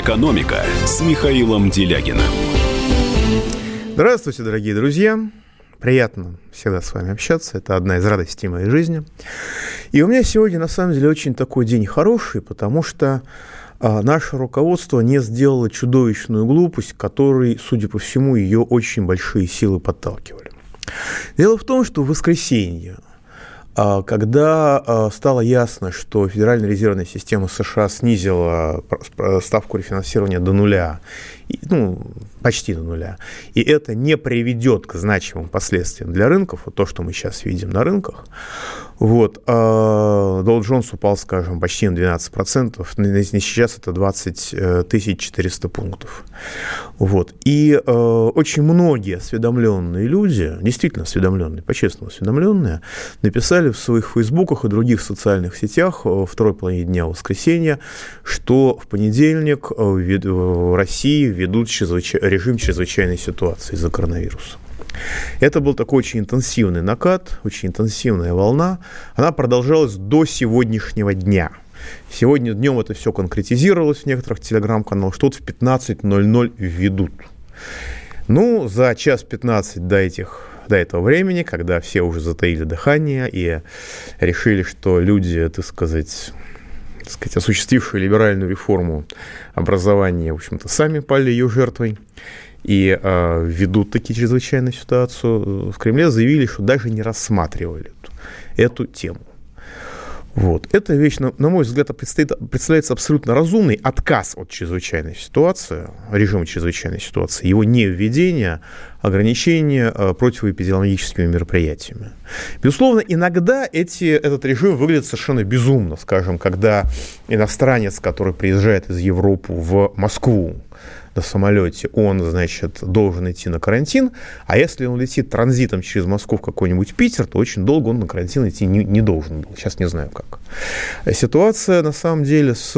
«Экономика» с Михаилом Делягиным. Здравствуйте, дорогие друзья. Приятно всегда с вами общаться. Это одна из радостей моей жизни. И у меня сегодня, на самом деле, очень такой день хороший, потому что а, наше руководство не сделало чудовищную глупость, которой, судя по всему, ее очень большие силы подталкивали. Дело в том, что в воскресенье когда а, стало ясно, что Федеральная резервная система США снизила ставку рефинансирования до нуля, ну, почти до нуля, и это не приведет к значимым последствиям для рынков, вот то, что мы сейчас видим на рынках, вот, Dow Jones упал, скажем, почти на 12%, сейчас это 20 400 пунктов. Вот. И э, очень многие осведомленные люди, действительно осведомленные, по-честному осведомленные, написали в своих фейсбуках и других социальных сетях э, во второй половине дня воскресенья, что в понедельник э, в России ведут чрезвыч... режим чрезвычайной ситуации из-за коронавируса. Это был такой очень интенсивный накат, очень интенсивная волна. Она продолжалась до сегодняшнего дня. Сегодня днем это все конкретизировалось в некоторых телеграм-каналах, что-то в 15.00 введут. Ну, за час 15 до этих до этого времени, когда все уже затаили дыхание и решили, что люди, так сказать, так сказать, осуществившие либеральную реформу образования, в общем-то, сами пали ее жертвой и э, ведут такие чрезвычайную ситуацию, в Кремле заявили, что даже не рассматривали эту, эту тему. Вот. Эта вещь, на, на мой взгляд, представляется абсолютно разумный отказ от чрезвычайной ситуации, режима чрезвычайной ситуации, его не введение, ограничения э, противоэпидемиологическими мероприятиями. Безусловно, иногда эти, этот режим выглядит совершенно безумно, скажем, когда иностранец, который приезжает из Европы в Москву, на самолете, он, значит, должен идти на карантин, а если он летит транзитом через Москву в какой-нибудь Питер, то очень долго он на карантин идти не, не должен был. Сейчас не знаю как. Ситуация, на самом деле, с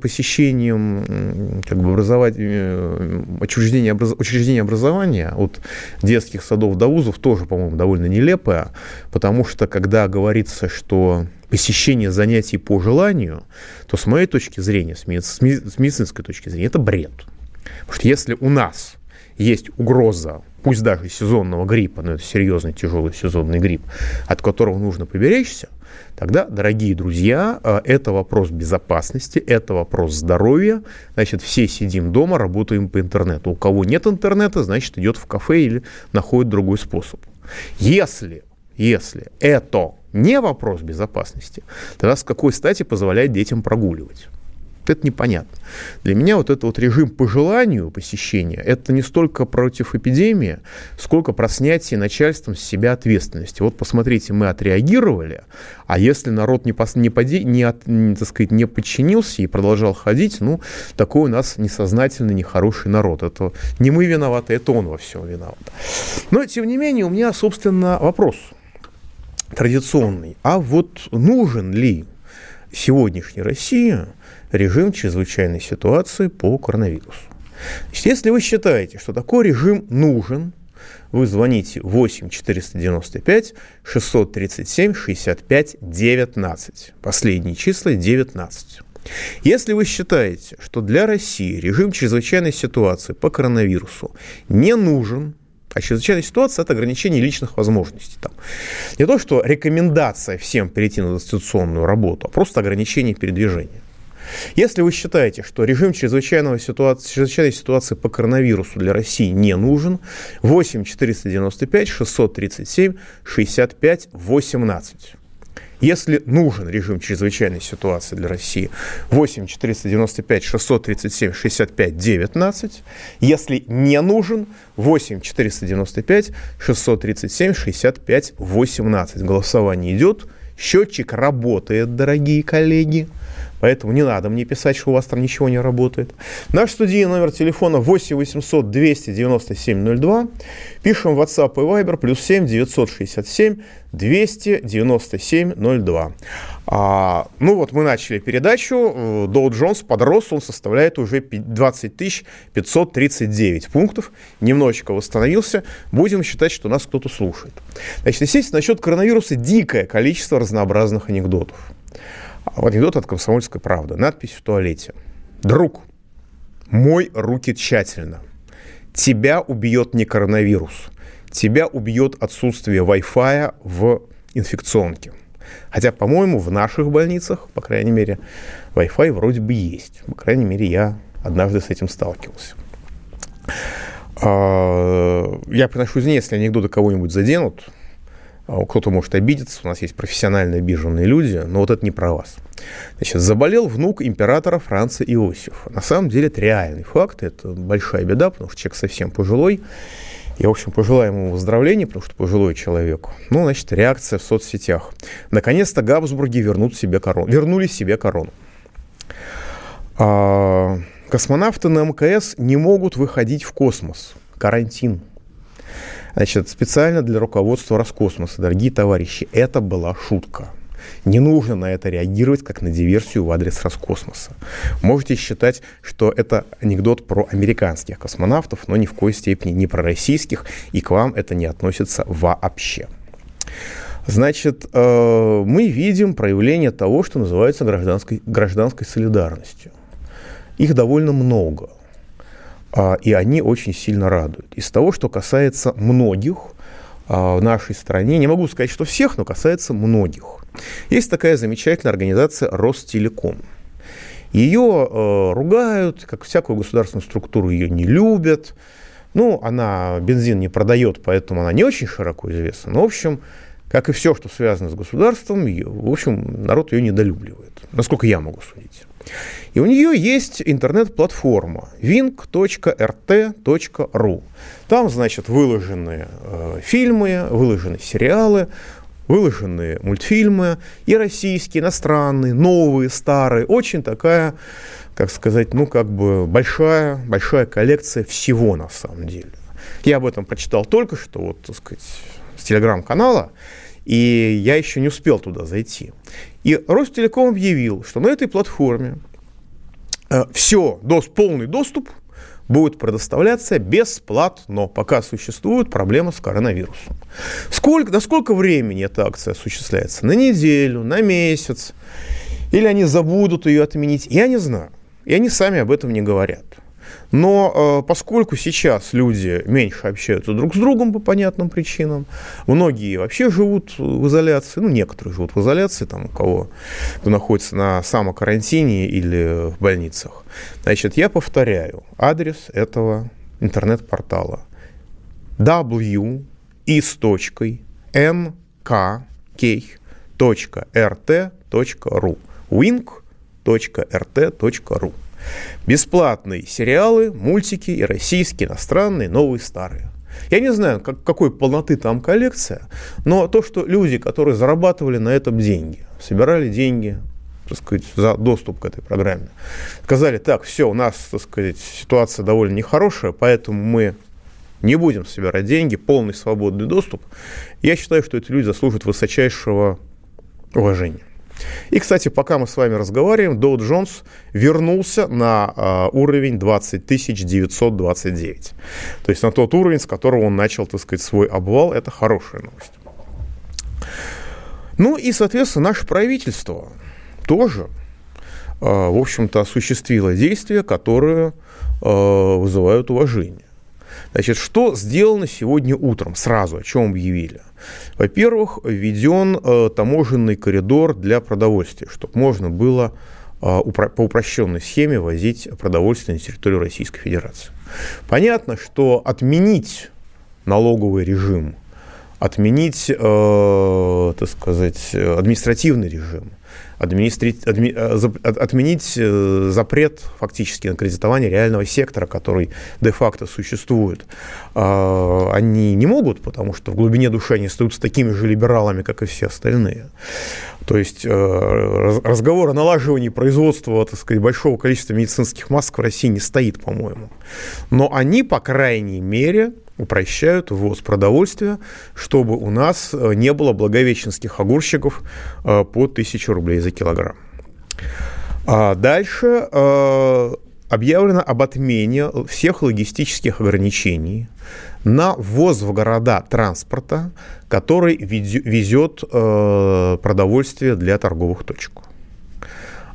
посещением как бы, образовать, э, учреждения, образ, учреждения образования от детских садов до вузов тоже, по-моему, довольно нелепая, потому что, когда говорится, что посещение занятий по желанию, то с моей точки зрения, с медицинской точки зрения, это бред. Потому что если у нас есть угроза, пусть даже сезонного гриппа, но это серьезный тяжелый сезонный грипп, от которого нужно поберечься, тогда, дорогие друзья, э, это вопрос безопасности, это вопрос здоровья. Значит, все сидим дома, работаем по интернету. У кого нет интернета, значит, идет в кафе или находит другой способ. Если, если это не вопрос безопасности, тогда с какой стати позволяет детям прогуливать? Это непонятно. Для меня вот этот вот режим по желанию посещения, это не столько против эпидемии, сколько про снятие начальством с себя ответственности. Вот посмотрите, мы отреагировали, а если народ не, пос, не, поди, не, от, не, так сказать, не подчинился и продолжал ходить, ну, такой у нас несознательный, нехороший народ. Это не мы виноваты, это он во всем виноват. Но, тем не менее, у меня, собственно, вопрос традиционный. А вот нужен ли сегодняшней России режим чрезвычайной ситуации по коронавирусу. Значит, если вы считаете, что такой режим нужен, вы звоните 8 495 637 65 19. Последние числа 19. Если вы считаете, что для России режим чрезвычайной ситуации по коронавирусу не нужен, а чрезвычайная ситуация – это ограничение личных возможностей. Там. Не то, что рекомендация всем перейти на дистанционную работу, а просто ограничение передвижения. Если вы считаете, что режим чрезвычайного ситуации, чрезвычайной ситуации по коронавирусу для России не нужен, 8 495 637 65 18. Если нужен режим чрезвычайной ситуации для России, 8 495 637 65 19. Если не нужен, 8 495 637 65 18. Голосование идет. Счетчик работает, дорогие коллеги. Поэтому не надо мне писать, что у вас там ничего не работает. Наш студийный номер телефона 8 800 297 02. Пишем в WhatsApp и Viber плюс 7 967 297 02. А, ну вот мы начали передачу. Доу Джонс подрос, он составляет уже 20 539 пунктов. Немножечко восстановился. Будем считать, что нас кто-то слушает. Значит, естественно, насчет коронавируса дикое количество разнообразных анекдотов. Анекдот от «Комсомольской правды». Надпись в туалете. «Друг, Мой руки тщательно. Тебя убьет не коронавирус. Тебя убьет отсутствие Wi-Fi в инфекционке. Хотя, по-моему, в наших больницах, по крайней мере, Wi-Fi вроде бы есть. По крайней мере, я однажды с этим сталкивался. А, я приношу извинения, если анекдоты кого-нибудь заденут. А, кто-то может обидеться, у нас есть профессионально обиженные люди, но вот это не про вас. Значит, заболел внук императора Франца Иосифа. На самом деле это реальный факт, это большая беда, потому что человек совсем пожилой. Я, в общем, пожелаю ему выздоровления, потому что пожилой человек. Ну, значит, реакция в соцсетях. Наконец-то Габсбурги вернут себе корону, вернули себе корону. А, космонавты на МКС не могут выходить в космос. Карантин. Значит, специально для руководства Роскосмоса, дорогие товарищи, это была шутка. Не нужно на это реагировать как на диверсию в адрес Роскосмоса. Можете считать, что это анекдот про американских космонавтов, но ни в коей степени не про российских, и к вам это не относится вообще. Значит, э, мы видим проявление того, что называется гражданской, гражданской солидарностью. Их довольно много. А, и они очень сильно радуют. Из того, что касается многих а, в нашей стране, не могу сказать, что всех, но касается многих. Есть такая замечательная организация Ростелеком. Ее э, ругают, как всякую государственную структуру ее не любят. Ну, она бензин не продает, поэтому она не очень широко известна. Но, в общем, как и все, что связано с государством, в общем, народ ее недолюбливает, насколько я могу судить. И у нее есть интернет-платформа wing.rt.ru. Там, значит, выложены э, фильмы, выложены сериалы, выложены мультфильмы и российские, иностранные, новые, старые. Очень такая, как сказать, ну, как бы большая, большая коллекция всего на самом деле. Я об этом прочитал только что, вот, так сказать, телеграм-канала, и я еще не успел туда зайти. И Ростелеком объявил, что на этой платформе э, все, дос, полный доступ будет предоставляться бесплатно, пока существует проблема с коронавирусом. Сколько, до сколько времени эта акция осуществляется? На неделю, на месяц? Или они забудут ее отменить? Я не знаю. И они сами об этом не говорят. Но э, поскольку сейчас люди меньше общаются друг с другом по понятным причинам, многие вообще живут в изоляции, ну, некоторые живут в изоляции, там, у кого кто находится на самокарантине или в больницах, значит, я повторяю адрес этого интернет-портала w и с точкой nkk.rt.ru wink.rt.ru Бесплатные сериалы, мультики и российские, иностранные, новые, старые. Я не знаю, как, какой полноты там коллекция, но то, что люди, которые зарабатывали на этом деньги, собирали деньги, так сказать, за доступ к этой программе, сказали, так, все, у нас, так сказать, ситуация довольно нехорошая, поэтому мы не будем собирать деньги, полный свободный доступ. Я считаю, что эти люди заслуживают высочайшего уважения. И, кстати, пока мы с вами разговариваем, Доу Джонс вернулся на э, уровень 20 929. То есть на тот уровень, с которого он начал, так сказать, свой обвал. Это хорошая новость. Ну и, соответственно, наше правительство тоже, э, в общем-то, осуществило действия, которые э, вызывают уважение. Значит, что сделано сегодня утром, сразу, о чем объявили? Во-первых, введен э, таможенный коридор для продовольствия, чтобы можно было э, по упрощенной схеме возить продовольствие на территорию Российской Федерации. Понятно, что отменить налоговый режим, отменить, э, так сказать, административный режим – администри... адми... Э, отменить э, запрет фактически на кредитование реального сектора, который де-факто существует, а, они не могут, потому что в глубине души они остаются такими же либералами, как и все остальные. То есть э, разговор о налаживании производства так сказать, большого количества медицинских масок в России не стоит, по-моему. Но они, по крайней мере, упрощают ввоз продовольствия, чтобы у нас э, не было благовещенских огурчиков э, по 1000 рублей за килограмм. А дальше э, объявлено об отмене всех логистических ограничений на ввоз в города транспорта, который везет продовольствие для торговых точек.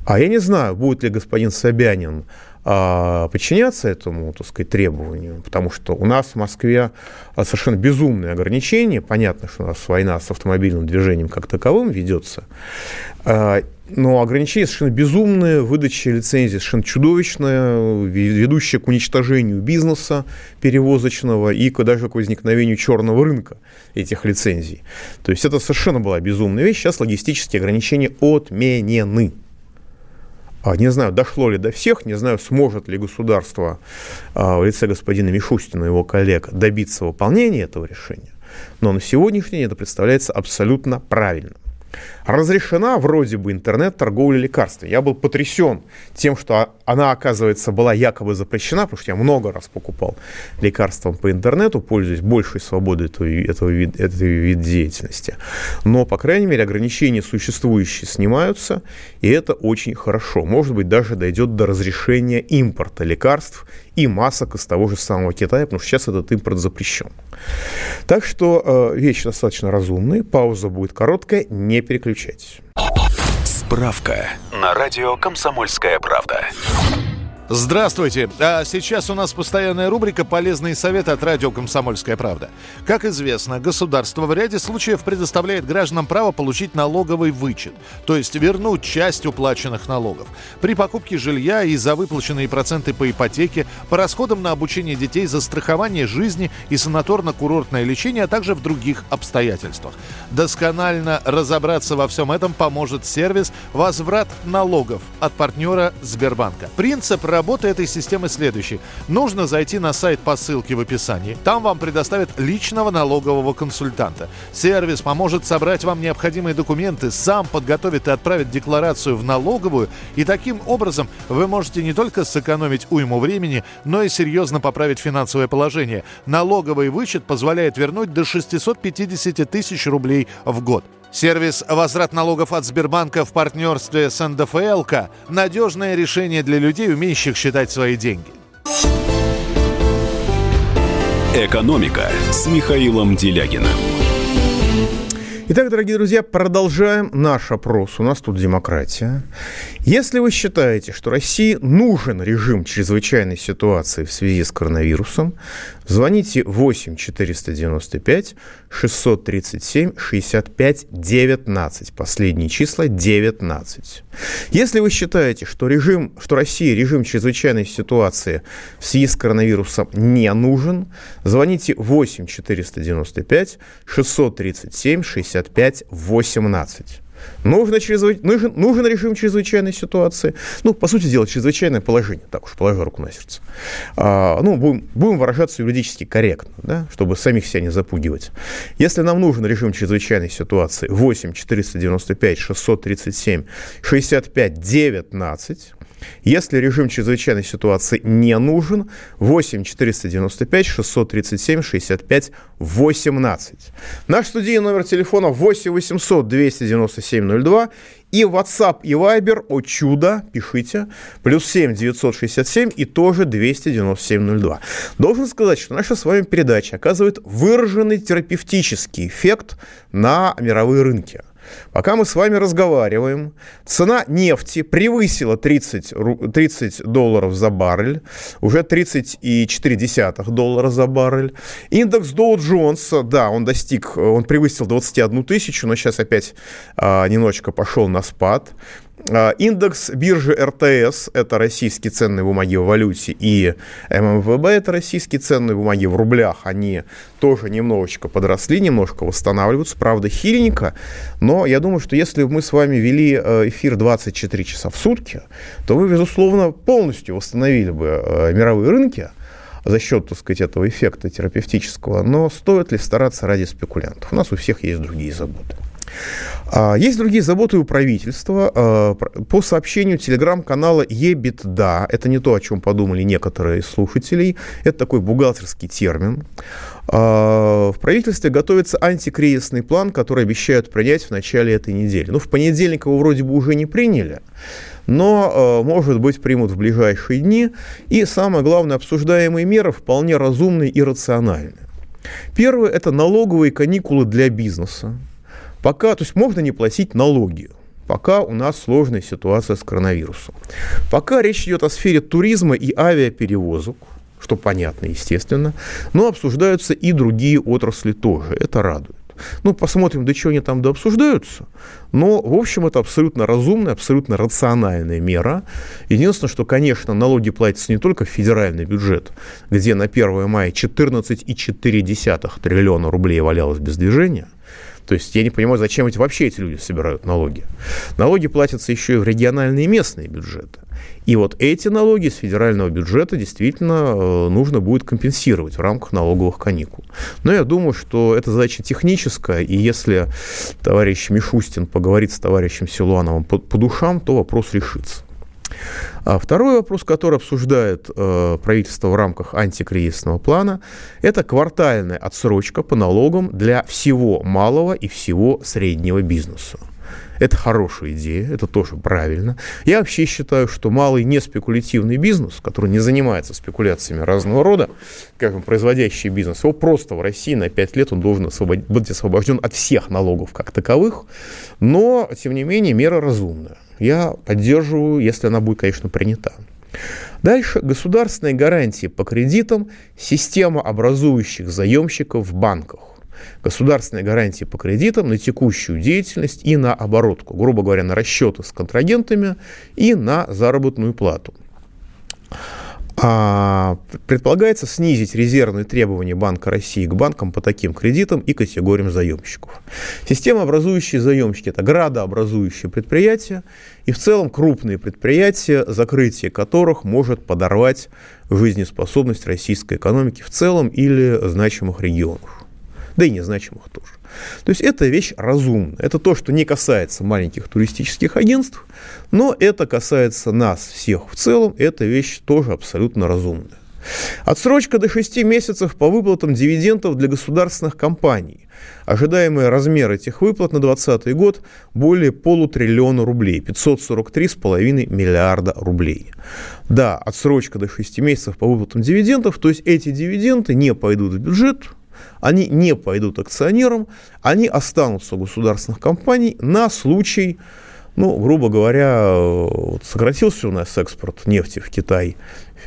А я не знаю, будет ли господин Собянин подчиняться этому, так сказать, требованию, потому что у нас в Москве совершенно безумные ограничения. Понятно, что у нас война с автомобильным движением как таковым ведется. А, но ограничения совершенно безумные, выдача лицензий совершенно чудовищная, ведущая к уничтожению бизнеса перевозочного и даже к возникновению черного рынка этих лицензий. То есть это совершенно была безумная вещь. Сейчас логистические ограничения отменены. А, не знаю, дошло ли до всех, не знаю, сможет ли государство а, в лице господина Мишустина и его коллег добиться выполнения этого решения, но на сегодняшний день это представляется абсолютно правильным. Разрешена вроде бы интернет-торговля лекарствами. Я был потрясен тем, что она, оказывается, была якобы запрещена, потому что я много раз покупал лекарства по интернету, пользуясь большей свободой этого, этого, вид, этого вида деятельности. Но, по крайней мере, ограничения существующие снимаются, и это очень хорошо. Может быть, даже дойдет до разрешения импорта лекарств и масок из того же самого Китая, потому что сейчас этот импорт запрещен. Так что э, вещь достаточно разумная, пауза будет короткая, не переключайтесь. Справка на радио «Комсомольская правда». Здравствуйте. А сейчас у нас постоянная рубрика «Полезные советы от радио «Комсомольская правда». Как известно, государство в ряде случаев предоставляет гражданам право получить налоговый вычет, то есть вернуть часть уплаченных налогов. При покупке жилья и за выплаченные проценты по ипотеке, по расходам на обучение детей, за страхование жизни и санаторно-курортное лечение, а также в других обстоятельствах. Досконально разобраться во всем этом поможет сервис «Возврат налогов» от партнера Сбербанка. Принцип работы работы этой системы следующий. Нужно зайти на сайт по ссылке в описании. Там вам предоставят личного налогового консультанта. Сервис поможет собрать вам необходимые документы, сам подготовит и отправит декларацию в налоговую. И таким образом вы можете не только сэкономить уйму времени, но и серьезно поправить финансовое положение. Налоговый вычет позволяет вернуть до 650 тысяч рублей в год. Сервис «Возврат налогов от Сбербанка» в партнерстве с НДФЛК – надежное решение для людей, умеющих считать свои деньги. «Экономика» с Михаилом Делягиным. Итак, дорогие друзья, продолжаем наш опрос. У нас тут демократия. Если вы считаете, что России нужен режим чрезвычайной ситуации в связи с коронавирусом, звоните 8 495 637 65 19. Последние числа 19. Если вы считаете, что, режим, что России режим чрезвычайной ситуации в связи с коронавирусом не нужен, звоните 8 495 637 65 18. Нужно чрезвы... нужен, нужен режим чрезвычайной ситуации. Ну, по сути дела, чрезвычайное положение, так уж положа руку на сердце. А, ну, будем, будем выражаться юридически корректно, да, чтобы самих себя не запугивать. Если нам нужен режим чрезвычайной ситуации 8 495 637 65 19, если режим чрезвычайной ситуации не нужен, 8 495 637 65 18. Наш студийный номер телефона 8 800 297 02 и WhatsApp и Viber, о чудо, пишите, плюс 7 967 и тоже 297 02. Должен сказать, что наша с вами передача оказывает выраженный терапевтический эффект на мировые рынки. Пока мы с вами разговариваем, цена нефти превысила 30, 30 долларов за баррель, уже 30,4 доллара за баррель. Индекс Доу Джонса, да, он достиг, он превысил 21 тысячу, но сейчас опять а, немножечко пошел на спад. А, индекс биржи РТС – это российские ценные бумаги в валюте, и ММВБ – это российские ценные бумаги в рублях. Они тоже немножечко подросли, немножко восстанавливаются, правда, хиленько. Но я думаю, что если мы с вами вели э, эфир 24 часа в сутки, то вы, безусловно, полностью восстановили бы э, мировые рынки за счет, так сказать, этого эффекта терапевтического. Но стоит ли стараться ради спекулянтов? У нас у всех есть другие заботы. А, есть другие заботы у правительства. А, по сообщению телеграм-канала ЕБИТДА, это не то, о чем подумали некоторые из слушателей, это такой бухгалтерский термин. А, в правительстве готовится антикризисный план, который обещают принять в начале этой недели. Ну, в понедельник его вроде бы уже не приняли, но, может быть, примут в ближайшие дни. И самое главное, обсуждаемые меры вполне разумные и рациональные. Первое – это налоговые каникулы для бизнеса. Пока, то есть можно не платить налоги. пока у нас сложная ситуация с коронавирусом. Пока речь идет о сфере туризма и авиаперевозок, что понятно, естественно, но обсуждаются и другие отрасли тоже. Это радует. Ну, посмотрим, до чего они там дообсуждаются. Но, в общем, это абсолютно разумная, абсолютно рациональная мера. Единственное, что, конечно, налоги платятся не только в федеральный бюджет, где на 1 мая 14,4 триллиона рублей валялось без движения – то есть я не понимаю, зачем эти, вообще эти люди собирают налоги. Налоги платятся еще и в региональные и местные бюджеты. И вот эти налоги с федерального бюджета действительно э, нужно будет компенсировать в рамках налоговых каникул. Но я думаю, что это задача техническая, и если товарищ Мишустин поговорит с товарищем Силуановым по, по душам, то вопрос решится. А второй вопрос, который обсуждает э, правительство в рамках антикризисного плана, это квартальная отсрочка по налогам для всего малого и всего среднего бизнеса. Это хорошая идея, это тоже правильно. Я вообще считаю, что малый не спекулятивный бизнес, который не занимается спекуляциями разного рода, как производящий бизнес, его просто в России на 5 лет он должен освобод... быть освобожден от всех налогов как таковых, но, тем не менее, мера разумная. Я поддерживаю, если она будет, конечно, принята. Дальше государственные гарантии по кредитам, система образующих заемщиков в банках государственные гарантии по кредитам на текущую деятельность и на оборотку, грубо говоря, на расчеты с контрагентами и на заработную плату. А, предполагается снизить резервные требования Банка России к банкам по таким кредитам и категориям заемщиков. Система образующие заемщики – это градообразующие предприятия и в целом крупные предприятия, закрытие которых может подорвать жизнеспособность российской экономики в целом или значимых регионах да и незначимых тоже. То есть это вещь разумная. Это то, что не касается маленьких туристических агентств, но это касается нас всех в целом. Это вещь тоже абсолютно разумная. Отсрочка до 6 месяцев по выплатам дивидендов для государственных компаний. Ожидаемый размер этих выплат на 2020 год более полутриллиона рублей, 543,5 миллиарда рублей. Да, отсрочка до 6 месяцев по выплатам дивидендов, то есть эти дивиденды не пойдут в бюджет, они не пойдут акционерам, они останутся у государственных компаний на случай, ну, грубо говоря, вот сократился у нас экспорт нефти в Китай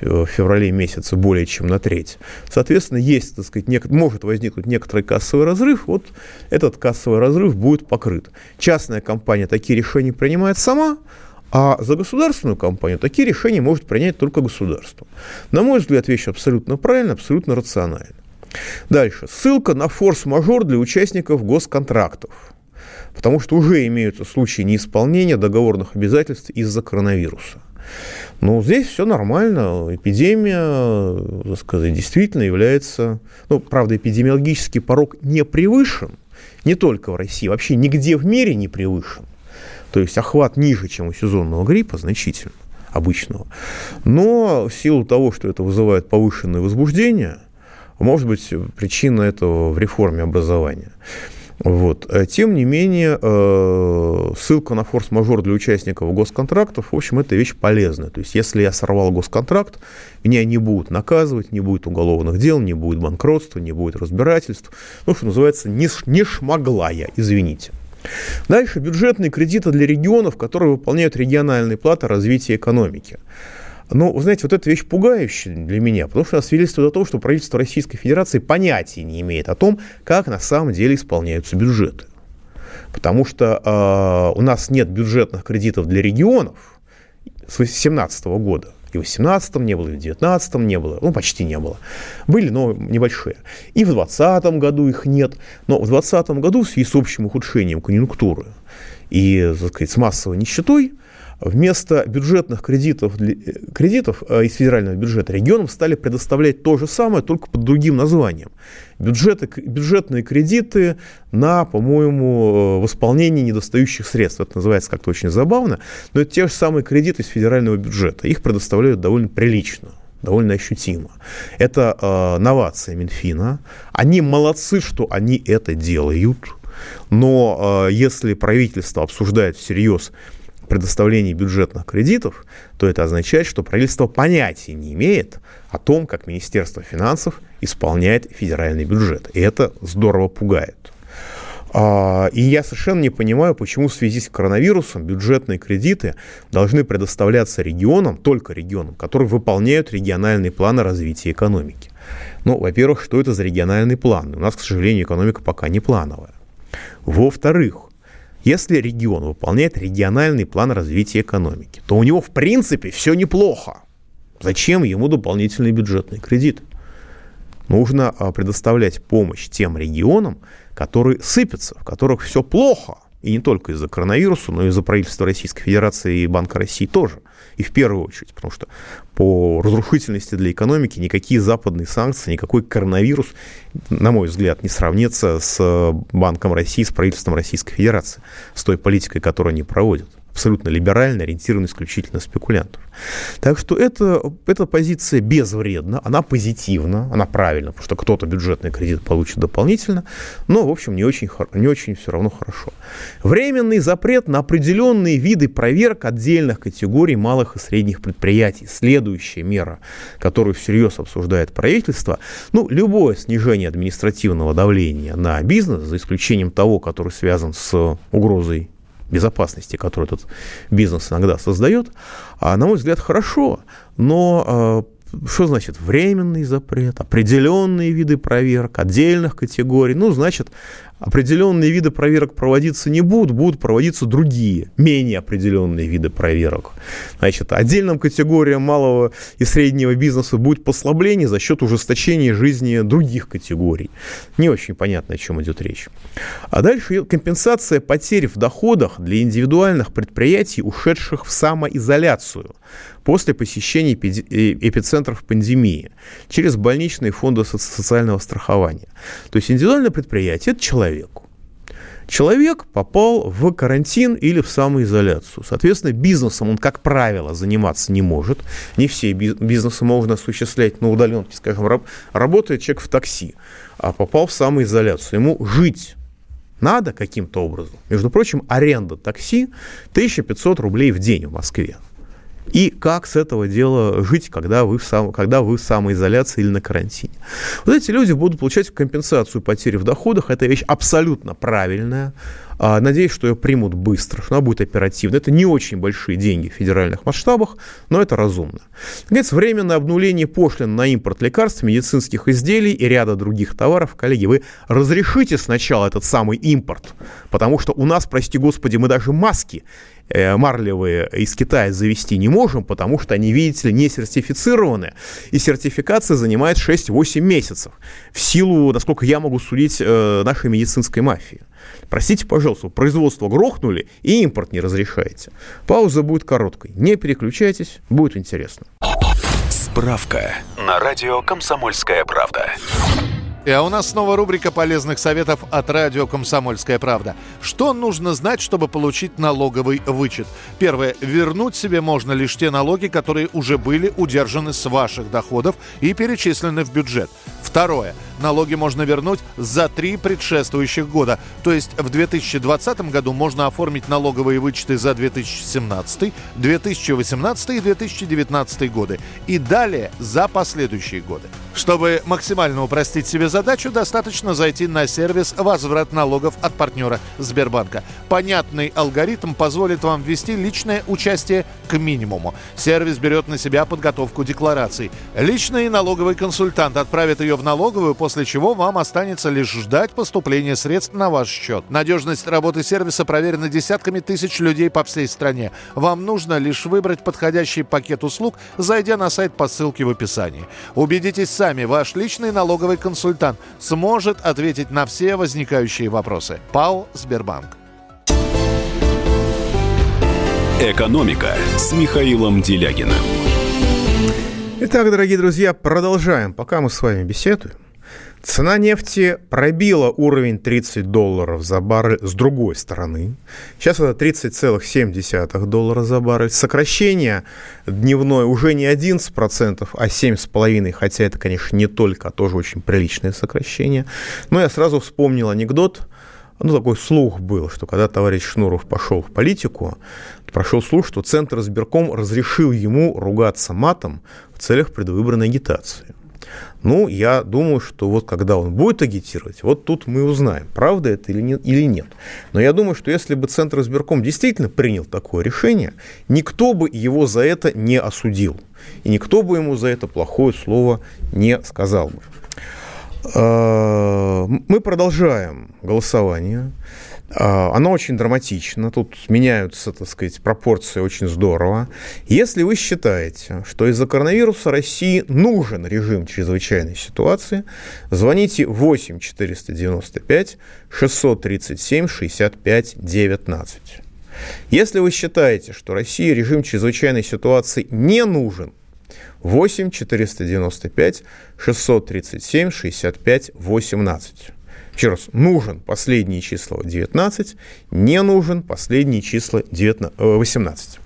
в феврале месяце более чем на треть. Соответственно, есть, так сказать, нек- может возникнуть некоторый кассовый разрыв, вот этот кассовый разрыв будет покрыт. Частная компания такие решения принимает сама, а за государственную компанию такие решения может принять только государство. На мой взгляд, вещь абсолютно правильная, абсолютно рациональная. Дальше. Ссылка на форс-мажор для участников госконтрактов. Потому что уже имеются случаи неисполнения договорных обязательств из-за коронавируса. Но здесь все нормально. Эпидемия, так сказать, действительно является... Ну, правда, эпидемиологический порог не превышен. Не только в России, вообще нигде в мире не превышен. То есть охват ниже, чем у сезонного гриппа, значительно обычного. Но в силу того, что это вызывает повышенное возбуждение – может быть, причина этого в реформе образования. Вот. Э, тем не менее, э, ссылка на форс-мажор для участников госконтрактов, в общем, это вещь полезная. То есть, если я сорвал госконтракт, меня не будут наказывать, не будет уголовных дел, не будет банкротства, не будет разбирательств. Ну, что называется, не, не шмогла я, извините. Дальше бюджетные кредиты для регионов, которые выполняют региональные платы развития экономики. Но, вы знаете, вот эта вещь пугающая для меня, потому что она свидетельствует о том, что правительство Российской Федерации понятия не имеет о том, как на самом деле исполняются бюджеты. Потому что э, у нас нет бюджетных кредитов для регионов с 2017 года. И в 2018 не было, и в 2019 не было, ну, почти не было. Были, но небольшие. И в 2020 году их нет. Но в 2020 году в связи с общим ухудшением конъюнктуры и, так сказать, с массовой нищетой, Вместо бюджетных кредитов, кредитов э, из федерального бюджета регионам стали предоставлять то же самое, только под другим названием. Бюджеты, бюджетные кредиты на, по-моему, э, восполнение недостающих средств. Это называется как-то очень забавно, но это те же самые кредиты из федерального бюджета. Их предоставляют довольно прилично довольно ощутимо. Это э, новация Минфина. Они молодцы, что они это делают. Но э, если правительство обсуждает всерьез предоставлении бюджетных кредитов, то это означает, что правительство понятия не имеет о том, как Министерство финансов исполняет федеральный бюджет. И это здорово пугает. А, и я совершенно не понимаю, почему в связи с коронавирусом бюджетные кредиты должны предоставляться регионам, только регионам, которые выполняют региональные планы развития экономики. Ну, во-первых, что это за региональный план? У нас, к сожалению, экономика пока не плановая. Во-вторых, если регион выполняет региональный план развития экономики, то у него, в принципе, все неплохо. Зачем ему дополнительный бюджетный кредит? Нужно а, предоставлять помощь тем регионам, которые сыпятся, в которых все плохо. И не только из-за коронавируса, но и из-за правительства Российской Федерации и Банка России тоже. И в первую очередь, потому что по разрушительности для экономики никакие западные санкции, никакой коронавирус, на мой взгляд, не сравнится с Банком России, с правительством Российской Федерации, с той политикой, которую они проводят абсолютно либерально, ориентирован исключительно на спекулянтов. Так что это, эта позиция безвредна, она позитивна, она правильна, потому что кто-то бюджетный кредит получит дополнительно, но, в общем, не очень, не очень все равно хорошо. Временный запрет на определенные виды проверок отдельных категорий малых и средних предприятий. Следующая мера, которую всерьез обсуждает правительство, ну, любое снижение административного давления на бизнес, за исключением того, который связан с угрозой безопасности, которую этот бизнес иногда создает, а, на мой взгляд, хорошо. Но а, что значит временный запрет, определенные виды проверок, отдельных категорий? Ну, значит, определенные виды проверок проводиться не будут, будут проводиться другие, менее определенные виды проверок. Значит, отдельным категориям малого и среднего бизнеса будет послабление за счет ужесточения жизни других категорий. Не очень понятно, о чем идет речь. А дальше компенсация потерь в доходах для индивидуальных предприятий, ушедших в самоизоляцию после посещения эпицентров пандемии через больничные фонды социального страхования. То есть индивидуальное предприятие – это человек. Человек попал в карантин или в самоизоляцию. Соответственно, бизнесом он, как правило, заниматься не может. Не все бизнесы можно осуществлять на удаленке. Скажем, работает человек в такси, а попал в самоизоляцию. Ему жить надо каким-то образом. Между прочим, аренда такси 1500 рублей в день в Москве и как с этого дела жить, когда вы в, сам, когда вы в самоизоляции или на карантине. Вот эти люди будут получать компенсацию потери в доходах. Это вещь абсолютно правильная. А, надеюсь, что ее примут быстро, что она будет оперативна. Это не очень большие деньги в федеральных масштабах, но это разумно. Наконец, временное обнуление пошлин на импорт лекарств, медицинских изделий и ряда других товаров. Коллеги, вы разрешите сначала этот самый импорт, потому что у нас, прости господи, мы даже маски Э, марлевые из Китая завести не можем, потому что они, видите ли, не сертифицированы. И сертификация занимает 6-8 месяцев. В силу, насколько я могу судить, э, нашей медицинской мафии. Простите, пожалуйста, производство грохнули и импорт не разрешаете. Пауза будет короткой. Не переключайтесь, будет интересно. Справка на радио «Комсомольская правда». И а у нас снова рубрика полезных советов от радио «Комсомольская правда». Что нужно знать, чтобы получить налоговый вычет? Первое. Вернуть себе можно лишь те налоги, которые уже были удержаны с ваших доходов и перечислены в бюджет. Второе. Налоги можно вернуть за три предшествующих года. То есть в 2020 году можно оформить налоговые вычеты за 2017, 2018 и 2019 годы. И далее за последующие годы. Чтобы максимально упростить себе задачу, достаточно зайти на сервис «Возврат налогов» от партнера Сбербанка. Понятный алгоритм позволит вам ввести личное участие к минимуму. Сервис берет на себя подготовку деклараций. Личный налоговый консультант отправит ее в налоговую, после чего вам останется лишь ждать поступления средств на ваш счет. Надежность работы сервиса проверена десятками тысяч людей по всей стране. Вам нужно лишь выбрать подходящий пакет услуг, зайдя на сайт по ссылке в описании. Убедитесь сами, ваш личный налоговый консультант сможет ответить на все возникающие вопросы. ПАО «Сбербанк». «Экономика» с Михаилом Делягиным. Итак, дорогие друзья, продолжаем. Пока мы с вами беседуем, Цена нефти пробила уровень 30 долларов за баррель с другой стороны. Сейчас это 30,7 доллара за баррель. Сокращение дневное уже не 11%, а 7,5%, хотя это, конечно, не только, а тоже очень приличное сокращение. Но я сразу вспомнил анекдот, ну, такой слух был, что когда товарищ Шнуров пошел в политику, прошел слух, что Центр избирком разрешил ему ругаться матом в целях предвыборной агитации. Ну, я думаю, что вот когда он будет агитировать, вот тут мы узнаем, правда это или нет. Или нет. Но я думаю, что если бы Центр избирком действительно принял такое решение, никто бы его за это не осудил. И никто бы ему за это плохое слово не сказал бы. А, мы продолжаем голосование. А, оно очень драматично, тут меняются, так сказать, пропорции очень здорово. Если вы считаете, что из-за коронавируса России нужен режим чрезвычайной ситуации, звоните 8 495 637 65 19. Если вы считаете, что России режим чрезвычайной ситуации не нужен, 8 495 637 65 18. Еще раз, нужен последние числа 19, не нужен последние числа 19, 18.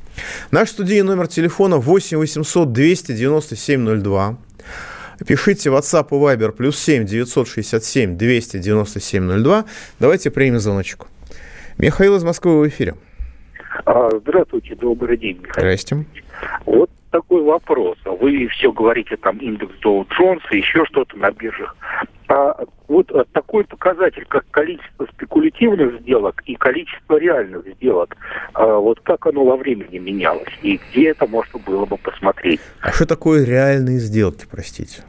Наш студийный номер телефона 8 800 297 02. Пишите WhatsApp и Viber плюс 7 967 297 02. Давайте примем звоночек. Михаил из Москвы в эфире. А, здравствуйте, добрый день, Михаил. Здрасте. Вот такой вопрос. Вы все говорите, там, индекс Доу Джонса, еще что-то на биржах. А вот э, такой показатель, как количество спекулятивных сделок и количество реальных сделок, а вот как оно во времени менялось и где это можно было бы посмотреть? А что такое реальные сделки, простите?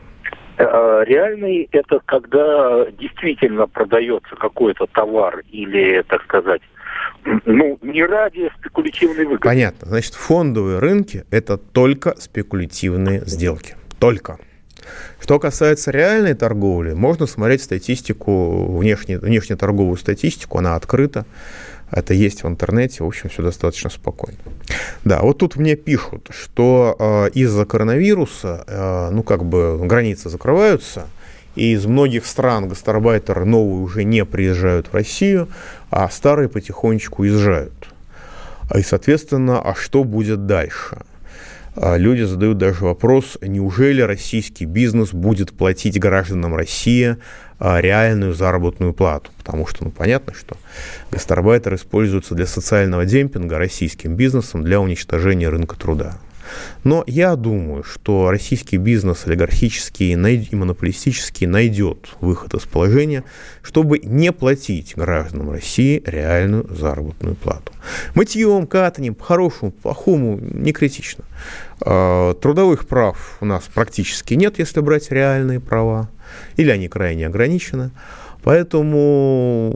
Э, реальный – это когда действительно продается какой-то товар или, так сказать, ну, не ради спекулятивной выгоды. Понятно. Значит, фондовые рынки – это только спекулятивные сделки. Только. Что касается реальной торговли, можно смотреть статистику, внешне, внешнеторговую статистику, она открыта. Это есть в интернете, в общем, все достаточно спокойно. Да, вот тут мне пишут, что э, из-за коронавируса, э, ну, как бы границы закрываются, и из многих стран гастарбайтеры новые уже не приезжают в Россию, а старые потихонечку уезжают. И, соответственно, а что будет дальше? А, люди задают даже вопрос, неужели российский бизнес будет платить гражданам России а, реальную заработную плату? Потому что, ну, понятно, что гастарбайтер используется для социального демпинга российским бизнесом для уничтожения рынка труда. Но я думаю, что российский бизнес олигархический и монополистический найдет выход из положения, чтобы не платить гражданам России реальную заработную плату. Мытьем, катанием, по-хорошему, плохому, не критично. А, трудовых прав у нас практически нет, если брать реальные права, или они крайне ограничены. Поэтому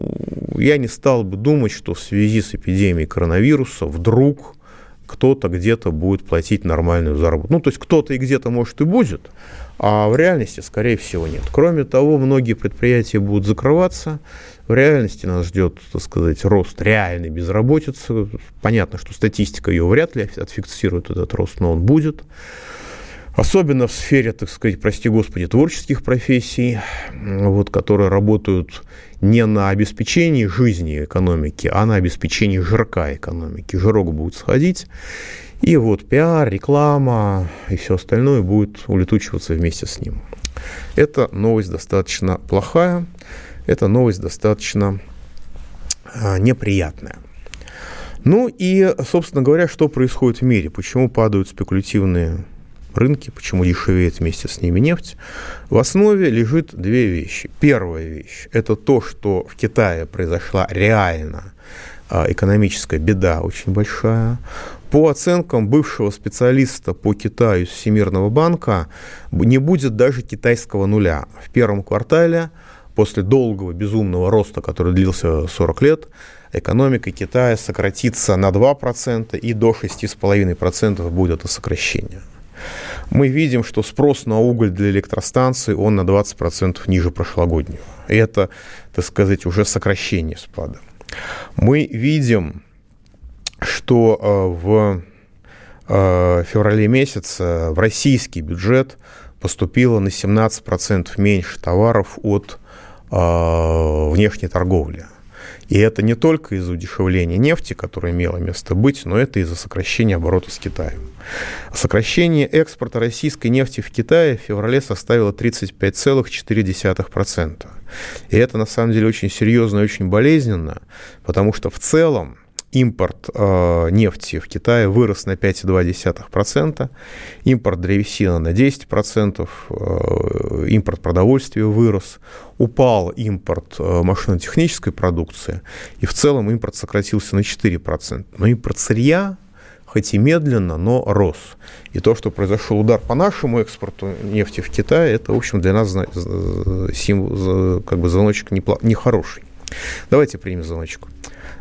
я не стал бы думать, что в связи с эпидемией коронавируса вдруг кто-то где-то будет платить нормальную заработную. Ну, то есть кто-то и где-то, может, и будет, а в реальности, скорее всего, нет. Кроме того, многие предприятия будут закрываться. В реальности нас ждет, так сказать, рост реальной безработицы. Понятно, что статистика ее вряд ли отфиксирует этот рост, но он будет особенно в сфере, так сказать, прости господи, творческих профессий, вот, которые работают не на обеспечении жизни экономики, а на обеспечении жирка экономики. Жирок будет сходить, и вот пиар, реклама и все остальное будет улетучиваться вместе с ним. Эта новость достаточно плохая, эта новость достаточно а, неприятная. Ну и, собственно говоря, что происходит в мире? Почему падают спекулятивные рынки, почему дешевеет вместе с ними нефть, в основе лежит две вещи. Первая вещь – это то, что в Китае произошла реально а, экономическая беда очень большая. По оценкам бывшего специалиста по Китаю из Всемирного банка, не будет даже китайского нуля. В первом квартале, после долгого безумного роста, который длился 40 лет, экономика Китая сократится на 2% и до 6,5% будет это сокращение мы видим, что спрос на уголь для электростанций, он на 20% ниже прошлогоднего. И это, так сказать, уже сокращение спада. Мы видим, что э, в э, феврале месяце в российский бюджет поступило на 17% меньше товаров от э, внешней торговли. И это не только из-за удешевления нефти, которое имело место быть, но это из-за сокращения оборота с Китаем. Сокращение экспорта российской нефти в Китае в феврале составило 35,4%. И это на самом деле очень серьезно и очень болезненно, потому что в целом импорт э, нефти в Китае вырос на 5,2%, импорт древесины на 10%, э, импорт продовольствия вырос, упал импорт э, машинотехнической продукции, и в целом импорт сократился на 4%. Но импорт сырья хоть и медленно, но рос. И то, что произошел удар по нашему экспорту нефти в Китай, это, в общем, для нас символ, как бы звоночек нехороший. Давайте примем звоночку.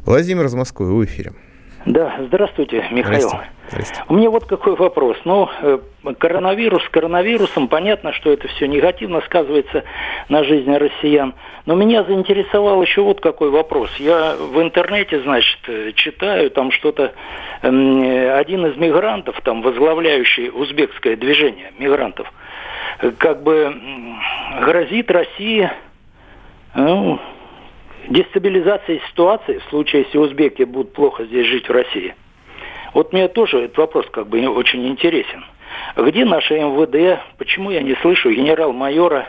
Владимир из Москвы, в эфире. Да, здравствуйте, Михаил. Здрасте. Здрасте. У меня вот какой вопрос. Ну, э, коронавирус коронавирусом, понятно, что это все негативно сказывается на жизни россиян. Но меня заинтересовал еще вот какой вопрос. Я в интернете, значит, э, читаю там что-то. Эм, один из мигрантов, там, возглавляющий узбекское движение мигрантов, э, как бы грозит России ну, дестабилизации ситуации в случае, если узбеки будут плохо здесь жить в России. Вот мне тоже этот вопрос как бы очень интересен. Где наше МВД? Почему я не слышу генерал-майора,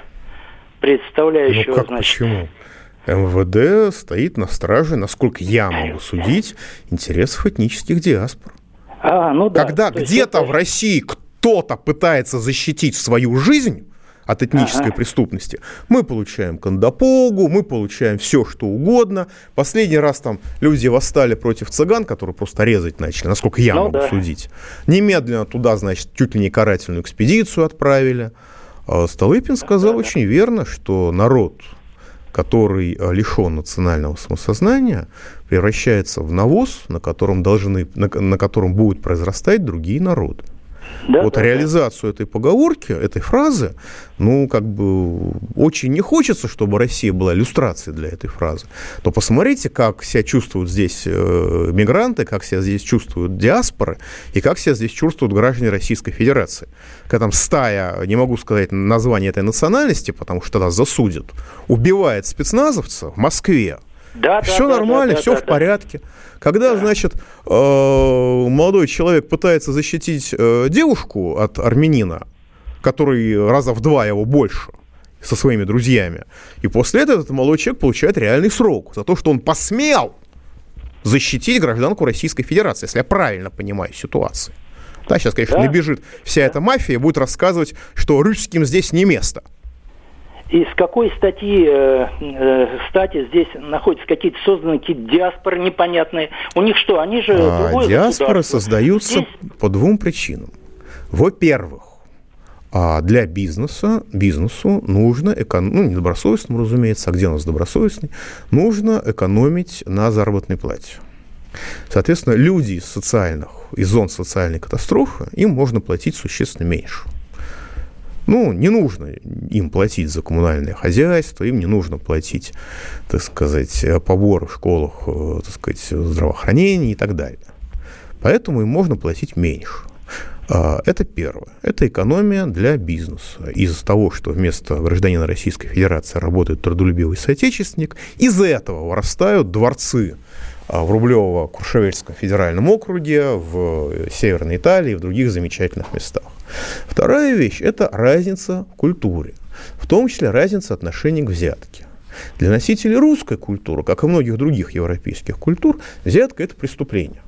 представляющего, ну как, значит... Почему? МВД стоит на страже, насколько я могу судить, интересов этнических диаспор. А, ну да. Когда где-то это... в России кто-то пытается защитить свою жизнь, от этнической ага. преступности. Мы получаем кондопогу, мы получаем все, что угодно. Последний раз там люди восстали против цыган, которые просто резать начали, насколько я ну, могу да. судить. Немедленно туда, значит, чуть ли не карательную экспедицию отправили. А Столыпин сказал да, очень да. верно, что народ, который а, лишен национального самосознания, превращается в навоз, на котором, должны, на, на котором будут произрастать другие народы. Да, вот да, реализацию да. этой поговорки, этой фразы, ну, как бы очень не хочется, чтобы Россия была иллюстрацией для этой фразы. То посмотрите, как себя чувствуют здесь э, мигранты, как себя здесь чувствуют диаспоры и как себя здесь чувствуют граждане Российской Федерации. Когда там стая, не могу сказать название этой национальности, потому что тогда засудят, убивает спецназовца в Москве, да, все да, нормально, да, все да, в порядке. Когда, да. значит, э, молодой человек пытается защитить э, девушку от армянина, который раза в два его больше, со своими друзьями, и после этого этот молодой человек получает реальный срок за то, что он посмел защитить гражданку Российской Федерации, если я правильно понимаю ситуацию. Да, сейчас, конечно, да. набежит вся эта мафия и будет рассказывать, что русским здесь не место. И с какой статьи, э, э, стати здесь находятся какие-то созданы какие-то диаспоры непонятные? У них что, они же а, Диаспоры создаются здесь... по двум причинам. Во-первых, а для бизнеса, бизнесу нужно, эконом... ну, не добросовестному, разумеется, а где у нас добросовестный, нужно экономить на заработной плате. Соответственно, люди из социальных, из зон социальной катастрофы, им можно платить существенно меньше. Ну, не нужно им платить за коммунальное хозяйство, им не нужно платить, так сказать, поборы в школах, э, так сказать, здравоохранения и так далее. Поэтому им можно платить меньше. А, это первое. Это экономия для бизнеса. Из-за того, что вместо гражданина Российской Федерации работает трудолюбивый соотечественник, из-за этого вырастают дворцы в Рублево-Куршевельском федеральном округе, в Северной Италии, в других замечательных местах. Вторая вещь – это разница в культуре, в том числе разница отношений к взятке. Для носителей русской культуры, как и многих других европейских культур, взятка – это преступление.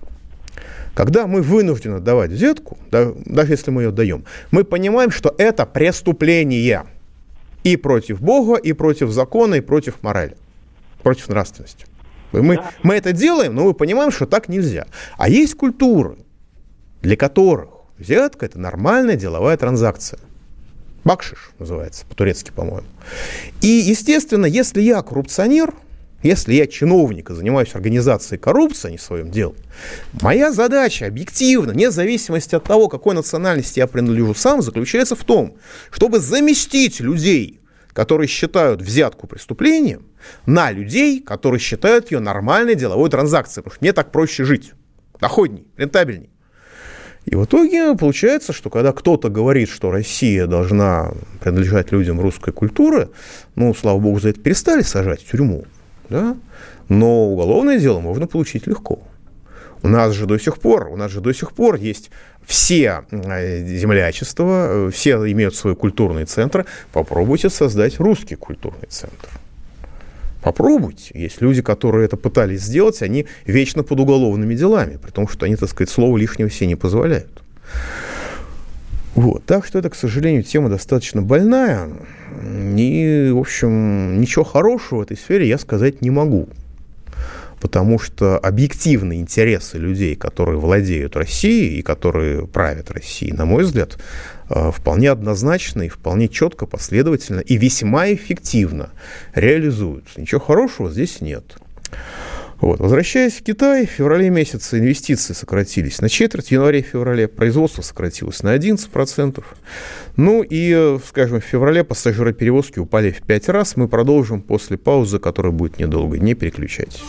Когда мы вынуждены давать взятку, даже если мы ее даем, мы понимаем, что это преступление и против Бога, и против закона, и против морали, против нравственности. Мы, да. мы это делаем, но мы понимаем, что так нельзя. А есть культуры, для которых взятка – это нормальная деловая транзакция. Бакшиш называется, по-турецки, по-моему. И, естественно, если я коррупционер, если я чиновник и занимаюсь организацией коррупции, а не своим делом, моя задача объективно, вне зависимости от того, какой национальности я принадлежу сам, заключается в том, чтобы заместить людей, которые считают взятку преступлением, на людей, которые считают ее нормальной деловой транзакцией. Потому что мне так проще жить. Доходней, рентабельней. И в итоге получается, что когда кто-то говорит, что Россия должна принадлежать людям русской культуры, ну, слава богу, за это перестали сажать в тюрьму, да? но уголовное дело можно получить легко. У нас же до сих пор, у нас же до сих пор есть все э, землячества, э, все имеют свой культурный центр. Попробуйте создать русский культурный центр. Попробуйте. Есть люди, которые это пытались сделать, они вечно под уголовными делами, при том, что они, так сказать, слова лишнего себе не позволяют. Вот. Так что это, к сожалению, тема достаточно больная. И, в общем, ничего хорошего в этой сфере я сказать не могу. Потому что объективные интересы людей, которые владеют Россией и которые правят Россией, на мой взгляд, э, вполне однозначно и вполне четко, последовательно и весьма эффективно реализуются. Ничего хорошего здесь нет. Вот. Возвращаясь в Китай, в феврале месяце инвестиции сократились на четверть, в январе-феврале производство сократилось на 11%. Ну и, скажем, в феврале пассажироперевозки упали в 5 раз. Мы продолжим после паузы, которая будет недолго. Не переключайтесь.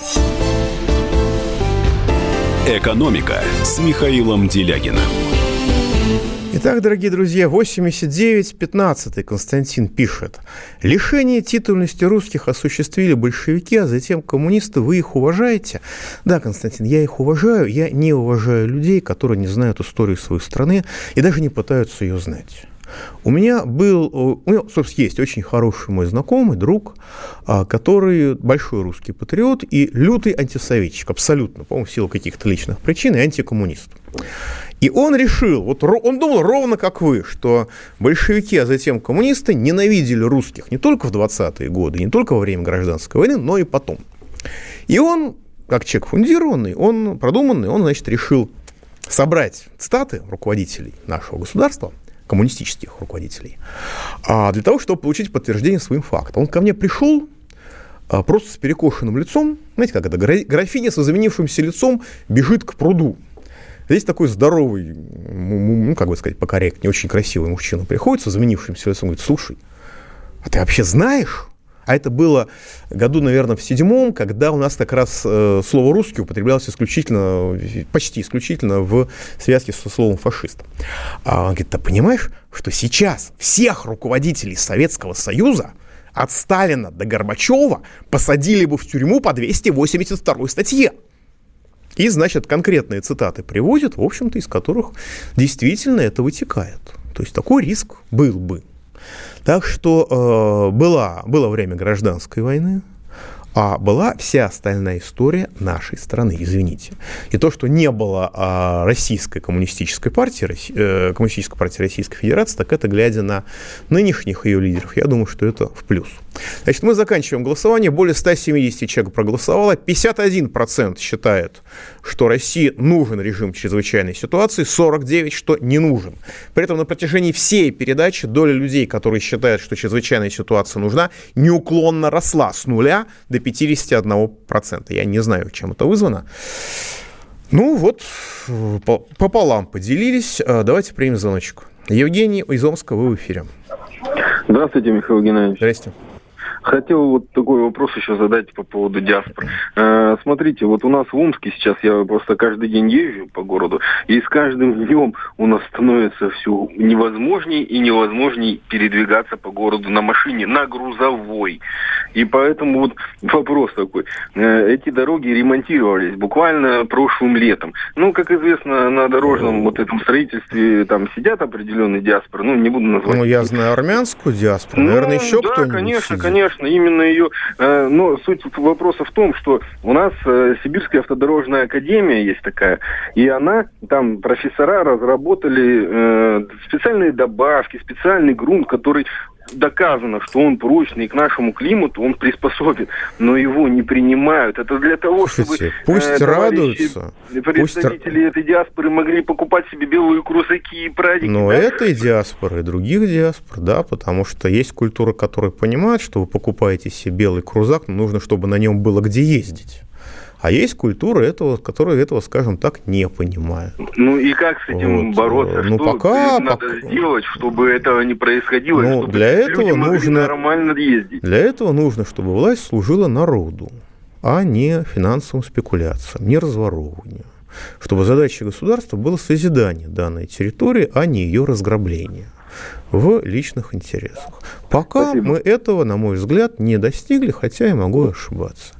«Экономика» с Михаилом Делягиным. Итак, дорогие друзья, 89-15 Константин пишет. Лишение титульности русских осуществили большевики, а затем коммунисты. Вы их уважаете? Да, Константин, я их уважаю. Я не уважаю людей, которые не знают историю своей страны и даже не пытаются ее знать. У меня был, у меня, собственно, есть очень хороший мой знакомый, друг, а, который большой русский патриот и лютый антисоветчик, абсолютно, по-моему, в силу каких-то личных причин, и антикоммунист. И он решил, вот он думал ровно как вы, что большевики, а затем коммунисты ненавидели русских не только в 20-е годы, не только во время гражданской войны, но и потом. И он, как человек фундированный, он продуманный, он, значит, решил собрать цитаты руководителей нашего государства, коммунистических руководителей, а для того, чтобы получить подтверждение своим фактам. Он ко мне пришел а, просто с перекошенным лицом, знаете, как это, графиня с изменившимся лицом бежит к пруду. Здесь такой здоровый, ну, как бы сказать, покорректнее, очень красивый мужчина приходит с изменившимся лицом, говорит, слушай, а ты вообще знаешь? А это было году, наверное, в седьмом, когда у нас как раз э, слово «русский» употреблялось исключительно, почти исключительно в связке со словом «фашист». А он говорит, ты понимаешь, что сейчас всех руководителей Советского Союза от Сталина до Горбачева посадили бы в тюрьму по 282 статье. И, значит, конкретные цитаты приводят, в общем-то, из которых действительно это вытекает. То есть такой риск был бы. Так что э, была, было время гражданской войны, а была вся остальная история нашей страны, извините. И то, что не было а, российской коммунистической партии, э, коммунистической партии Российской Федерации, так это глядя на нынешних ее лидеров, я думаю, что это в плюс. Значит, мы заканчиваем голосование. Более 170 человек проголосовало. 51% считает, что России нужен режим чрезвычайной ситуации, 49% что не нужен. При этом на протяжении всей передачи доля людей, которые считают, что чрезвычайная ситуация нужна, неуклонно росла с нуля до 51%. Я не знаю, чем это вызвано. Ну вот, пополам поделились. А, давайте примем звоночек. Евгений из Омска, вы в эфире. Здравствуйте, Михаил Геннадьевич. Здрасте. Хотел вот такой вопрос еще задать по поводу диаспоры. Э, смотрите, вот у нас в Омске сейчас я просто каждый день езжу по городу, и с каждым днем у нас становится все невозможней и невозможней передвигаться по городу на машине, на грузовой. И поэтому вот вопрос такой. Э, эти дороги ремонтировались буквально прошлым летом. Ну, как известно, на дорожном вот этом строительстве там сидят определенные диаспоры, ну, не буду назвать. Ну, я знаю армянскую диаспору, наверное, ну, еще да, кто-нибудь конечно, сидит. конечно конечно, именно ее... Э, но суть вопроса в том, что у нас э, Сибирская автодорожная академия есть такая, и она, там профессора разработали э, специальные добавки, специальный грунт, который доказано, что он прочный к нашему климату, он приспособен, но его не принимают. Это для того, Слушайте, чтобы пусть э, радуются. представители пусть... этой диаспоры могли покупать себе белые крузаки и прадики. Но да? этой диаспоры и других диаспор, да, потому что есть культура, которая понимает, что вы покупаете себе белый крузак, но нужно, чтобы на нем было где ездить. А есть культура этого, которая этого, скажем так, не понимает. Ну и как с этим вот. бороться? Ну, что пока, надо пока... сделать, чтобы этого не происходило? Ну, чтобы для этого нужно нормально ездить? Для этого нужно, чтобы власть служила народу, а не финансовым спекуляциям, не разворовыванию чтобы задача государства было созидание данной территории, а не ее разграбление в личных интересах. Пока Спасибо. мы этого, на мой взгляд, не достигли, хотя я могу ошибаться.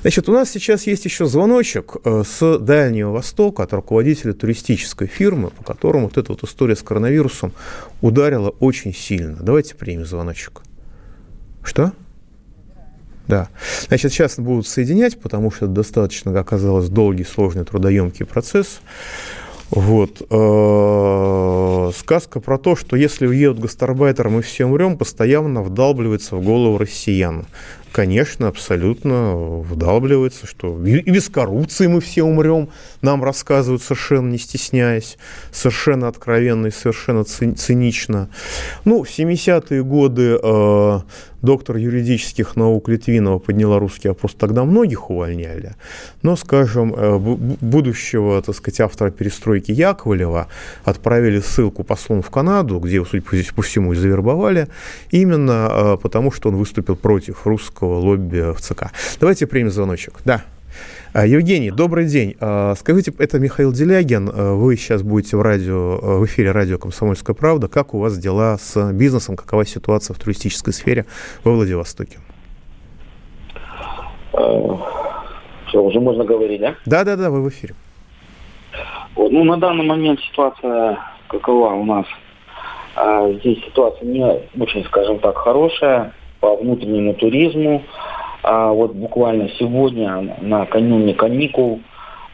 Значит, у нас сейчас есть еще звоночек э, с Дальнего Востока от руководителя туристической фирмы, по которому вот эта вот история с коронавирусом ударила очень сильно. Давайте примем звоночек. Что? Да. Значит, сейчас будут соединять, потому что это достаточно оказалось долгий, сложный, трудоемкий процесс. Вот. Э, сказка про то, что если уедут гастарбайтеры, мы все умрем, постоянно вдалбливается в голову россиян. Конечно, абсолютно вдалбливается, что и без коррупции мы все умрем, нам рассказывают совершенно не стесняясь, совершенно откровенно и совершенно цинично. Ну, в 70-е годы э, доктор юридических наук Литвинова подняла русский вопрос, тогда многих увольняли, но, скажем, э, будущего, так сказать, автора перестройки Яковлева отправили ссылку послом в Канаду, где судя по всему, и завербовали, именно э, потому, что он выступил против русского лобби в ЦК. Давайте примем звоночек. Да. А, Евгений, добрый день. А, скажите, это Михаил Делягин. А, вы сейчас будете в, радио, в эфире радио «Комсомольская правда». Как у вас дела с бизнесом? Какова ситуация в туристической сфере во Владивостоке? Что, уже можно говорить, да? Да, да, да, вы в эфире. Ну, на данный момент ситуация какова у нас? Здесь ситуация не очень, скажем так, хорошая по внутреннему туризму. А вот буквально сегодня накануне каникул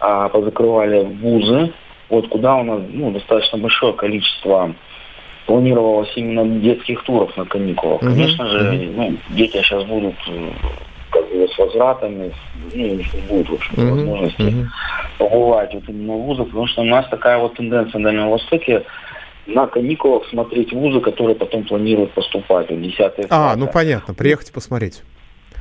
а, позакрывали вузы, вот куда у нас ну, достаточно большое количество планировалось именно детских туров на каникулах. Mm-hmm. Конечно же, ну, дети сейчас будут э, как бы с возвратами, ну, у них не будет, в общем mm-hmm. возможности mm-hmm. побывать вот именно в вузах, потому что у нас такая вот тенденция на Дальнем Востоке на каникулах смотреть вузы, которые потом планируют поступать, вот 10 А, ну понятно, приехать посмотреть.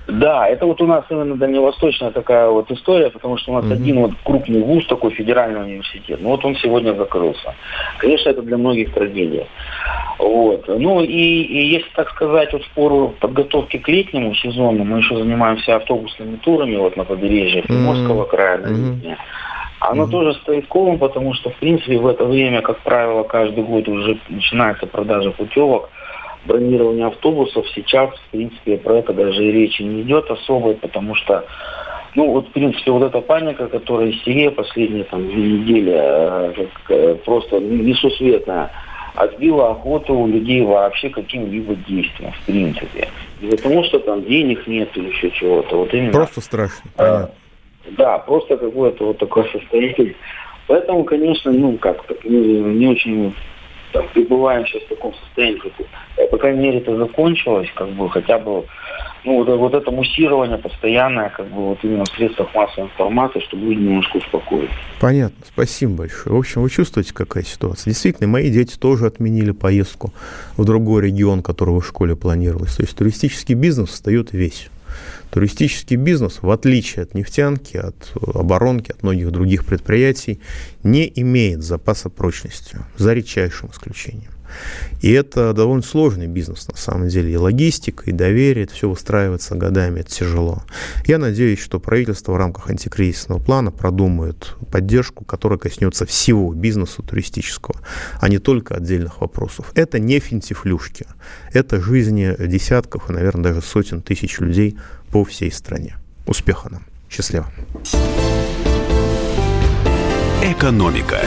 Да, это вот у нас именно дальневосточная такая вот история, потому что у нас mm-hmm. один вот крупный вуз, такой федеральный университет, ну вот он сегодня закрылся. Конечно, это для многих трагедия. Вот. Ну и, и если так сказать, вот в пору подготовки к летнему сезону, мы еще занимаемся автобусными турами вот на побережье Приморского mm-hmm. края, на mm-hmm. Оно mm-hmm. тоже стоит колом, потому что, в принципе, в это время, как правило, каждый год уже начинается продажа путевок бронирования автобусов сейчас, в принципе, про это даже и речи не идет особой, потому что, ну, вот, в принципе, вот эта паника, которая истерия последние там две недели, э, э, просто несусветная, отбила охоту у людей вообще каким-либо действием, в принципе. Не потому, что там денег нет или еще чего-то. Вот именно, просто страшно, понятно. Да, просто какое-то вот такое состояние. Поэтому, конечно, ну, как не, не очень там, пребываем сейчас в таком состоянии, как, по крайней мере, это закончилось, как бы хотя бы ну, вот, вот это муссирование постоянное, как бы вот именно в средствах массовой информации, чтобы люди немножко успокоились. Понятно, спасибо большое. В общем, вы чувствуете, какая ситуация? Действительно, мои дети тоже отменили поездку в другой регион, который в школе планировалось. То есть туристический бизнес встает весь. Туристический бизнес, в отличие от нефтянки, от оборонки, от многих других предприятий, не имеет запаса прочности, за редчайшим исключением. И это довольно сложный бизнес, на самом деле. И логистика, и доверие, это все выстраивается годами, это тяжело. Я надеюсь, что правительство в рамках антикризисного плана продумает поддержку, которая коснется всего бизнеса туристического, а не только отдельных вопросов. Это не финтифлюшки. Это жизни десятков и, наверное, даже сотен тысяч людей по всей стране. Успеха нам. Счастливо. Экономика.